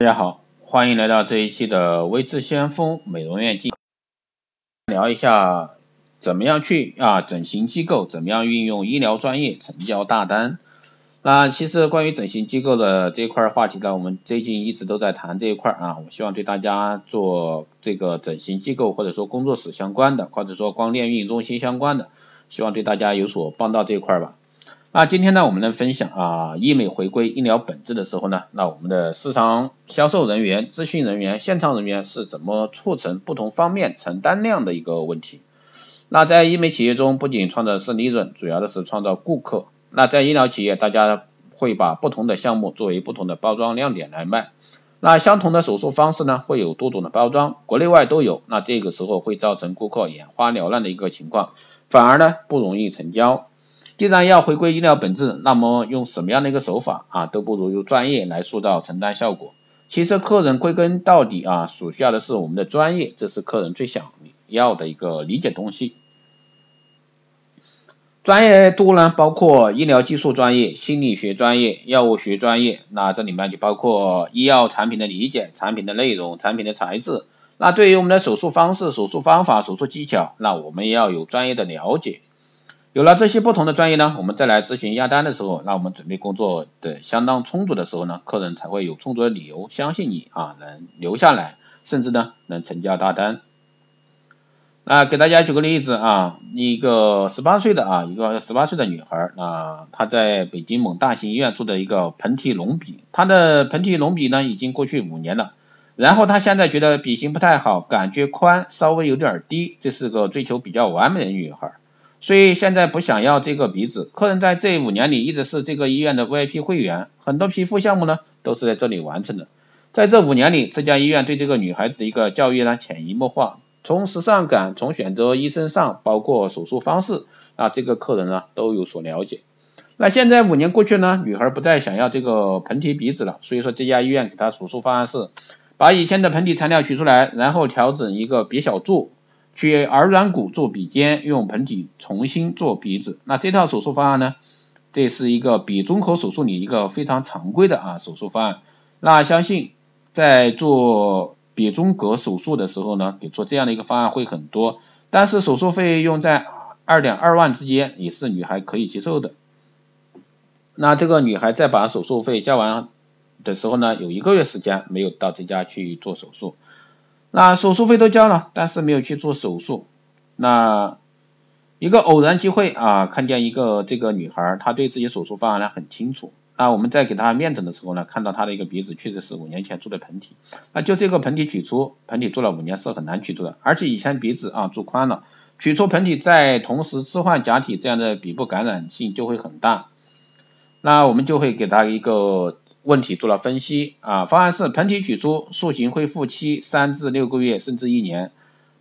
大家好，欢迎来到这一期的微智先锋美容院记，聊一下怎么样去啊整形机构怎么样运用医疗专业成交大单。那其实关于整形机构的这一块话题呢，我们最近一直都在谈这一块啊。我希望对大家做这个整形机构或者说工作室相关的，或者说光电运营中心相关的，希望对大家有所帮到这一块吧。那今天呢，我们来分享啊，医美回归医疗本质的时候呢，那我们的市场销售人员、咨询人员、现场人员是怎么促成不同方面成单量的一个问题。那在医美企业中，不仅创造的是利润，主要的是创造顾客。那在医疗企业，大家会把不同的项目作为不同的包装亮点来卖。那相同的手术方式呢，会有多种的包装，国内外都有。那这个时候会造成顾客眼花缭乱的一个情况，反而呢不容易成交。既然要回归医疗本质，那么用什么样的一个手法啊，都不如用专业来塑造承担效果。其实客人归根到底啊，所需要的是我们的专业，这是客人最想要的一个理解东西。专业度呢，包括医疗技术专业、心理学专业、药物学专业，那这里面就包括医药产品的理解、产品的内容、产品的材质。那对于我们的手术方式、手术方法、手术技巧，那我们要有专业的了解。有了这些不同的专业呢，我们再来咨询压单的时候，那我们准备工作的相当充足的时候呢，客人才会有充足的理由相信你啊，能留下来，甚至呢能成交大单。那，给大家举个例子啊，一个十八岁的啊，一个十八岁的女孩啊，她在北京某大型医院做的一个盆体隆鼻，她的盆体隆鼻呢已经过去五年了，然后她现在觉得鼻型不太好，感觉宽稍微有点低，这是个追求比较完美的女孩，所以现在不想要这个鼻子。客人在这五年里一直是这个医院的 VIP 会员，很多皮肤项目呢都是在这里完成的。在这五年里，这家医院对这个女孩子的一个教育呢潜移默化。从时尚感，从选择医生上，包括手术方式啊，这个客人呢都有所了解。那现在五年过去呢，女孩不再想要这个盆体鼻子了，所以说这家医院给她手术方案是把以前的盆底材料取出来，然后调整一个鼻小柱，取耳软骨做鼻尖，用盆底重新做鼻子。那这套手术方案呢，这是一个鼻综合手术里一个非常常规的啊手术方案。那相信在做。鼻中隔手术的时候呢，给出这样的一个方案会很多，但是手术费用在二点二万之间也是女孩可以接受的。那这个女孩在把手术费交完的时候呢，有一个月时间没有到这家去做手术。那手术费都交了，但是没有去做手术。那一个偶然机会啊，看见一个这个女孩，她对自己手术方案呢很清楚。那我们在给她面诊的时候呢，看到她的一个鼻子确实是五年前做的盆体，那就这个盆体取出，盆体做了五年是很难取出的，而且以前鼻子啊做宽了，取出盆体再同时置换假体，这样的鼻部感染性就会很大。那我们就会给他一个问题做了分析啊，方案是盆体取出，塑形恢复期三至六个月甚至一年。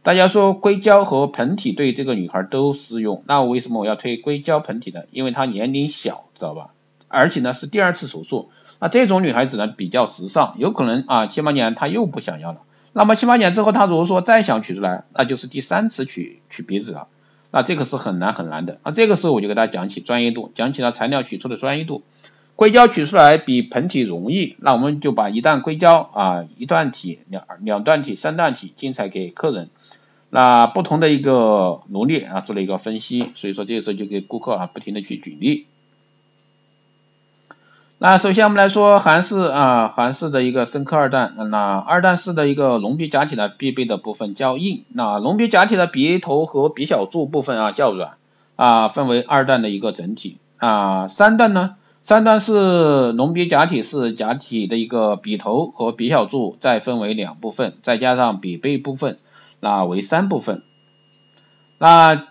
大家说硅胶和盆体对这个女孩都适用，那为什么我要推硅胶盆体呢？因为她年龄小，知道吧？而且呢是第二次手术，那这种女孩子呢比较时尚，有可能啊七八年她又不想要了，那么七八年之后她如果说再想取出来，那就是第三次取取鼻子了，那这个是很难很难的，那这个时候我就给大家讲起专业度，讲起了材料取出的专业度，硅胶取出来比盆体容易，那我们就把一段硅胶啊一段体两两段体三段体精彩给客人，那不同的一个罗列啊做了一个分析，所以说这个时候就给顾客啊不停的去举例。那首先我们来说韩式啊，韩式的一个深刻二段，那二段式的一个隆鼻假体呢，必备的部分较硬，那隆鼻假体的鼻头和鼻小柱部分啊较软啊，分为二段的一个整体。啊，三段呢，三段是隆鼻假体是假体的一个鼻头和鼻小柱再分为两部分，再加上鼻背部分，那为三部分，那。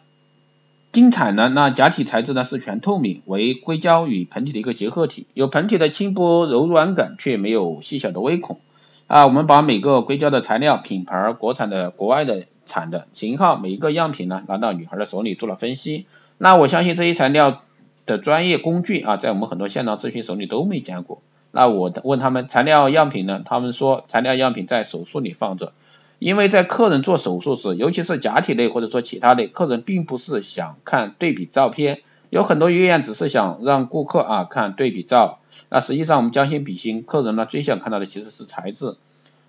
精彩呢？那假体材质呢是全透明，为硅胶与盆体的一个结合体，有盆体的轻薄柔软感，却没有细小的微孔。啊，我们把每个硅胶的材料、品牌、国产的、国外的产的型号，每一个样品呢拿到女孩的手里做了分析。那我相信这些材料的专业工具啊，在我们很多现场咨询手里都没见过。那我问他们材料样品呢，他们说材料样品在手术里放着。因为在客人做手术时，尤其是假体类或者说其他类，客人并不是想看对比照片，有很多医院只是想让顾客啊看对比照，那实际上我们将心比心，客人呢最想看到的其实是材质、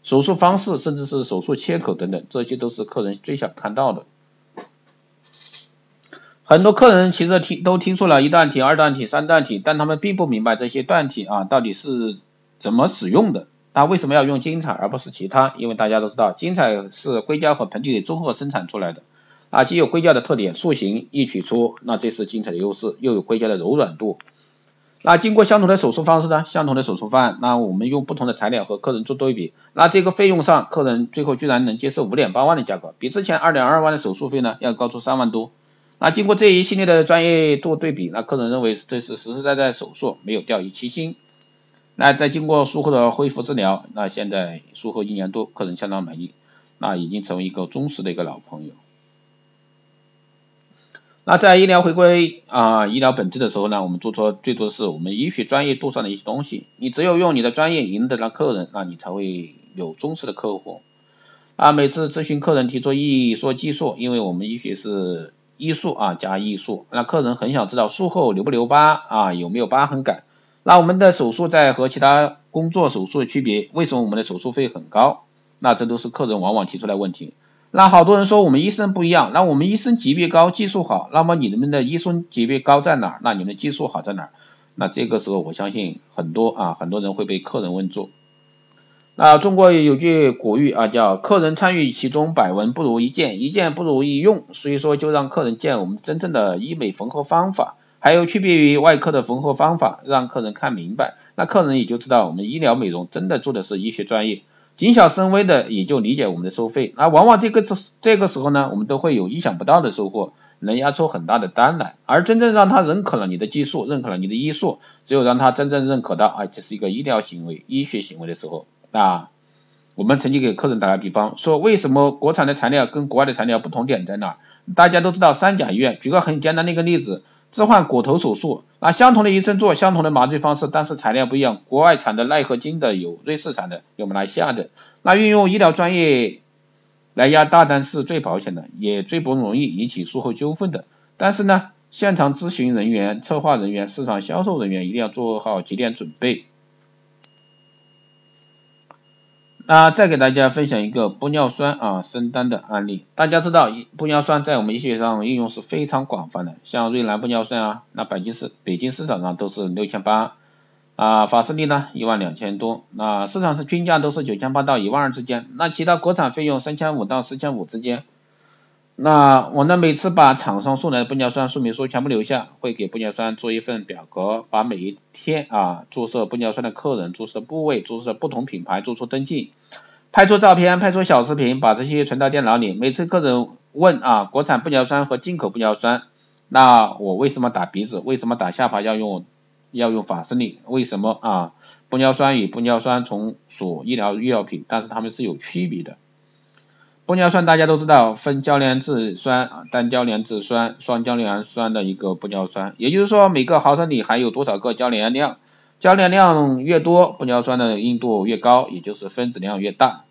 手术方式，甚至是手术切口等等，这些都是客人最想看到的。很多客人其实听都听说了一段体、二段体、三段体，但他们并不明白这些段体啊到底是怎么使用的，他为什么要用精彩而不是其他？因为大家都知道，精彩是硅胶和盆底综合生产出来的，啊，既有硅胶的特点，塑形易取出，那这是精彩的优势，又有硅胶的柔软度。那经过相同的手术方式呢，相同的手术方案，那我们用不同的材料和客人做对比，那这个费用上，客人最后居然能接受五点八万的价格，比之前二点二万的手术费呢要高出三万多。那经过这一系列的专业度对比，那客人认为这是实实在在手术，没有掉以轻心。那在经过术后的恢复治疗，那现在术后一年多，客人相当满意，那已经成为一个忠实的一个老朋友。那在医疗回归啊医疗本质的时候呢，我们做出最多的是我们医学专业度上的一些东西。你只有用你的专业赢得了客人，那你才会有忠实的客户。啊，每次咨询客人提出异议说技术，因为我们医学是。医术啊加医术，那客人很想知道术后留不留疤啊，有没有疤痕感？那我们的手术在和其他工作手术的区别？为什么我们的手术费很高？那这都是客人往往提出来问题。那好多人说我们医生不一样，那我们医生级别高，技术好，那么你们的医生级别高在哪儿？那你们的技术好在哪儿？那这个时候我相信很多啊很多人会被客人问住。啊，中国有句古语啊，叫客人参与其中，百闻不如一见，一见不如一用。所以说，就让客人见我们真正的医美缝合方法，还有区别于外科的缝合方法，让客人看明白，那客人也就知道我们医疗美容真的做的是医学专业，谨小慎微的也就理解我们的收费。那往往这个这这个时候呢，我们都会有意想不到的收获，能压出很大的单来。而真正让他认可了你的技术，认可了你的医术，只有让他真正认可到啊，这是一个医疗行为、医学行为的时候。啊，我们曾经给客人打个比方，说为什么国产的材料跟国外的材料不同点在哪？大家都知道三甲医院，举个很简单的一个例子，置换骨头手术，那相同的医生做相同的麻醉方式，但是材料不一样，国外产的钛合金的有瑞士产的有马来西亚的，那运用医疗专业来压大单是最保险的，也最不容易引起术后纠纷的。但是呢，现场咨询人员、策划人员、市场销售人员一定要做好几点准备。那再给大家分享一个玻尿酸啊升单的案例。大家知道玻尿酸在我们医学上应用是非常广泛的，像瑞兰玻尿酸啊，那北京市北京市场上都是六千八啊，法斯力呢一万两千多，那市场是均价都是九千八到一万二之间，那其他国产费用三千五到四千五之间。那我呢每次把厂商送来的玻尿酸说明书全部留下，会给玻尿酸做一份表格，把每一天啊注射玻尿酸的客人、注射部位、注射不同品牌做出登记。拍出照片，拍出小视频，把这些存到电脑里。每次客人问啊，国产玻尿酸和进口玻尿酸，那我为什么打鼻子？为什么打下巴要用要用法士力？为什么啊？玻尿酸与玻尿酸从属医疗医药品，但是它们是有区别的。玻尿酸大家都知道，分交联质酸、单交联质酸、双交联酸的一个玻尿酸，也就是说每个毫升里含有多少个交联量。交联量越多，玻尿酸的硬度越高，也就是分子量越大。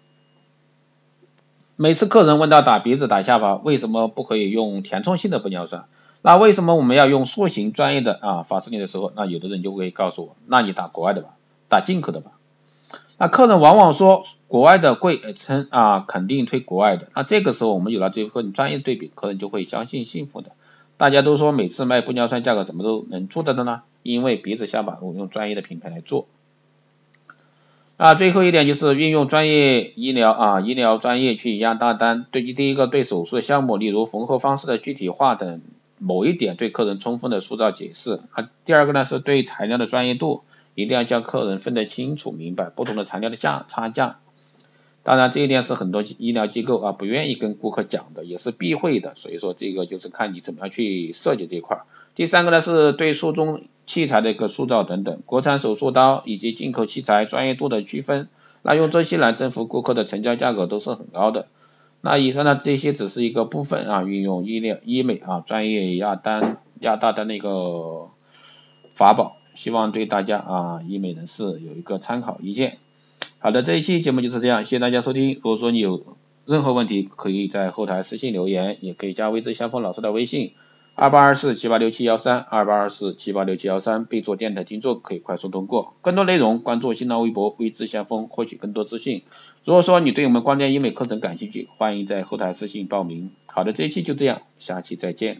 每次客人问到打鼻子、打下巴，为什么不可以用填充性的玻尿酸？那为什么我们要用塑形专业的啊法式力的时候，那有的人就会告诉我，那你打国外的吧，打进口的吧。那客人往往说国外的贵，称啊肯定推国外的。那这个时候我们有了这份专业对比，客人就会相信幸福的。大家都说每次卖玻尿酸价格怎么都能做到的呢？因为鼻子下巴我用专业的品牌来做。啊，最后一点就是运用专业医疗啊医疗专业去压大单。对于第一个对手术的项目，例如缝合方式的具体化等某一点，对客人充分的塑造解释。啊，第二个呢是对材料的专业度，一定要叫客人分得清楚明白不同的材料的价差价。当然，这一点是很多医疗机构啊不愿意跟顾客讲的，也是避讳的。所以说，这个就是看你怎么样去设计这一块。第三个呢，是对术中器材的一个塑造等等，国产手术刀以及进口器材专业度的区分。那用这些来征服顾客的成交价格都是很高的。那以上呢，这些只是一个部分啊，运用医疗医美啊专业压单压大单的一个法宝，希望对大家啊医美人士有一个参考意见。好的，这一期节目就是这样，谢谢大家收听。如果说你有任何问题，可以在后台私信留言，也可以加微之相锋老师的微信。二八二四七八六七幺三，二八二四七八六七幺三，备注电台听众可以快速通过。更多内容关注新浪微博微知先锋，获取更多资讯。如果说你对我们光电医美课程感兴趣，欢迎在后台私信报名。好的，这一期就这样，下期再见。